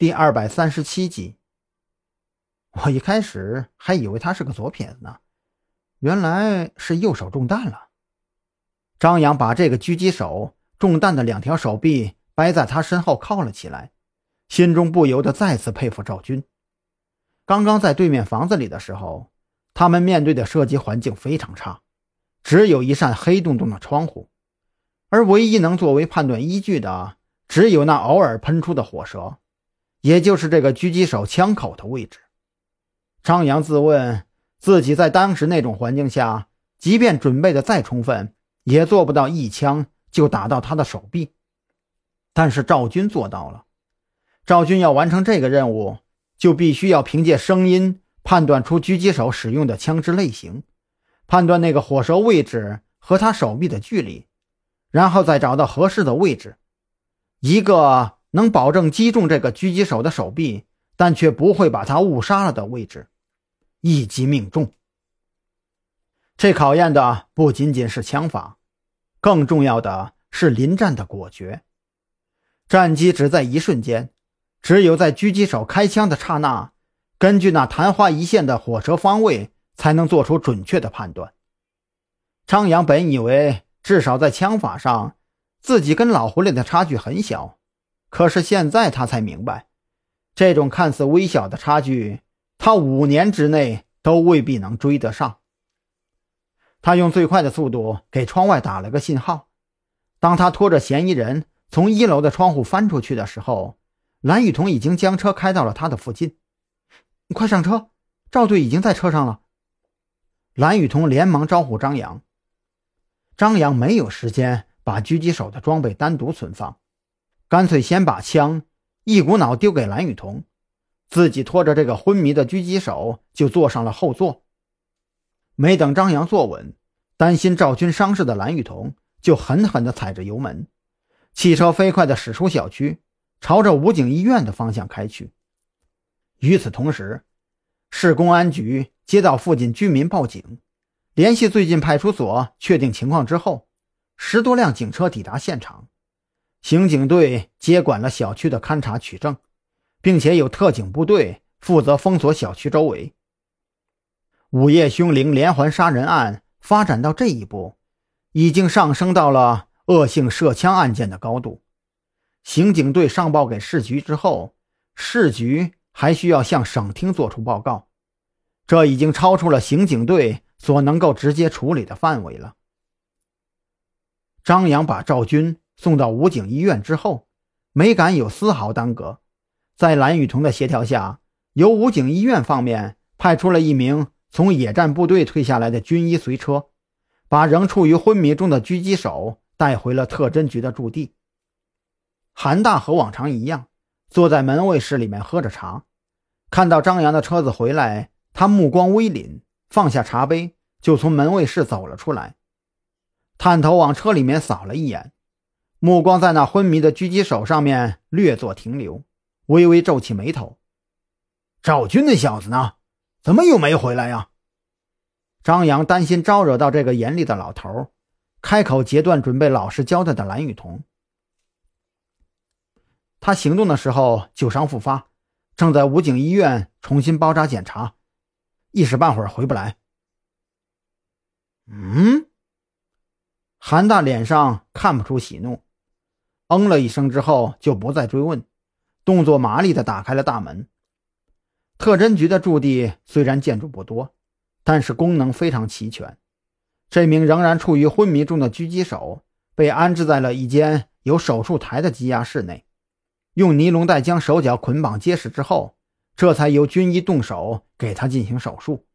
第二百三十七集。我一开始还以为他是个左撇子呢，原来是右手中弹了。张扬把这个狙击手中弹的两条手臂掰在他身后靠了起来，心中不由得再次佩服赵军。刚刚在对面房子里的时候，他们面对的射击环境非常差，只有一扇黑洞洞的窗户，而唯一能作为判断依据的，只有那偶尔喷出的火舌。也就是这个狙击手枪口的位置。张扬自问，自己在当时那种环境下，即便准备的再充分，也做不到一枪就打到他的手臂。但是赵军做到了。赵军要完成这个任务，就必须要凭借声音判断出狙击手使用的枪支类型，判断那个火舌位置和他手臂的距离，然后再找到合适的位置，一个。能保证击中这个狙击手的手臂，但却不会把他误杀了的位置，一击命中。这考验的不仅仅是枪法，更重要的是临战的果决。战机只在一瞬间，只有在狙击手开枪的刹那，根据那昙花一现的火车方位，才能做出准确的判断。张扬本以为至少在枪法上，自己跟老狐狸的差距很小。可是现在他才明白，这种看似微小的差距，他五年之内都未必能追得上。他用最快的速度给窗外打了个信号。当他拖着嫌疑人从一楼的窗户翻出去的时候，蓝雨桐已经将车开到了他的附近。快上车，赵队已经在车上了。蓝雨桐连忙招呼张扬。张扬没有时间把狙击手的装备单独存放。干脆先把枪一股脑丢给蓝雨桐，自己拖着这个昏迷的狙击手就坐上了后座。没等张扬坐稳，担心赵军伤势的蓝雨桐就狠狠地踩着油门，汽车飞快地驶出小区，朝着武警医院的方向开去。与此同时，市公安局接到附近居民报警，联系最近派出所确定情况之后，十多辆警车抵达现场。刑警队接管了小区的勘查取证，并且有特警部队负责封锁小区周围。午夜凶铃连环杀人案发展到这一步，已经上升到了恶性涉枪案件的高度。刑警队上报给市局之后，市局还需要向省厅作出报告，这已经超出了刑警队所能够直接处理的范围了。张扬把赵军。送到武警医院之后，没敢有丝毫耽搁。在蓝雨桐的协调下，由武警医院方面派出了一名从野战部队退下来的军医随车，把仍处于昏迷中的狙击手带回了特侦局的驻地。韩大和往常一样，坐在门卫室里面喝着茶，看到张扬的车子回来，他目光微凛，放下茶杯就从门卫室走了出来，探头往车里面扫了一眼。目光在那昏迷的狙击手上面略作停留，微微皱起眉头。赵军那小子呢？怎么又没回来呀？张扬担心招惹到这个严厉的老头，开口截断准备老实交代的蓝雨桐。他行动的时候旧伤复发，正在武警医院重新包扎检查，一时半会儿回不来。嗯，韩大脸上看不出喜怒。嗯了一声之后，就不再追问，动作麻利地打开了大门。特侦局的驻地虽然建筑不多，但是功能非常齐全。这名仍然处于昏迷中的狙击手被安置在了一间有手术台的羁押室内，用尼龙带将手脚捆绑结实之后，这才由军医动手给他进行手术。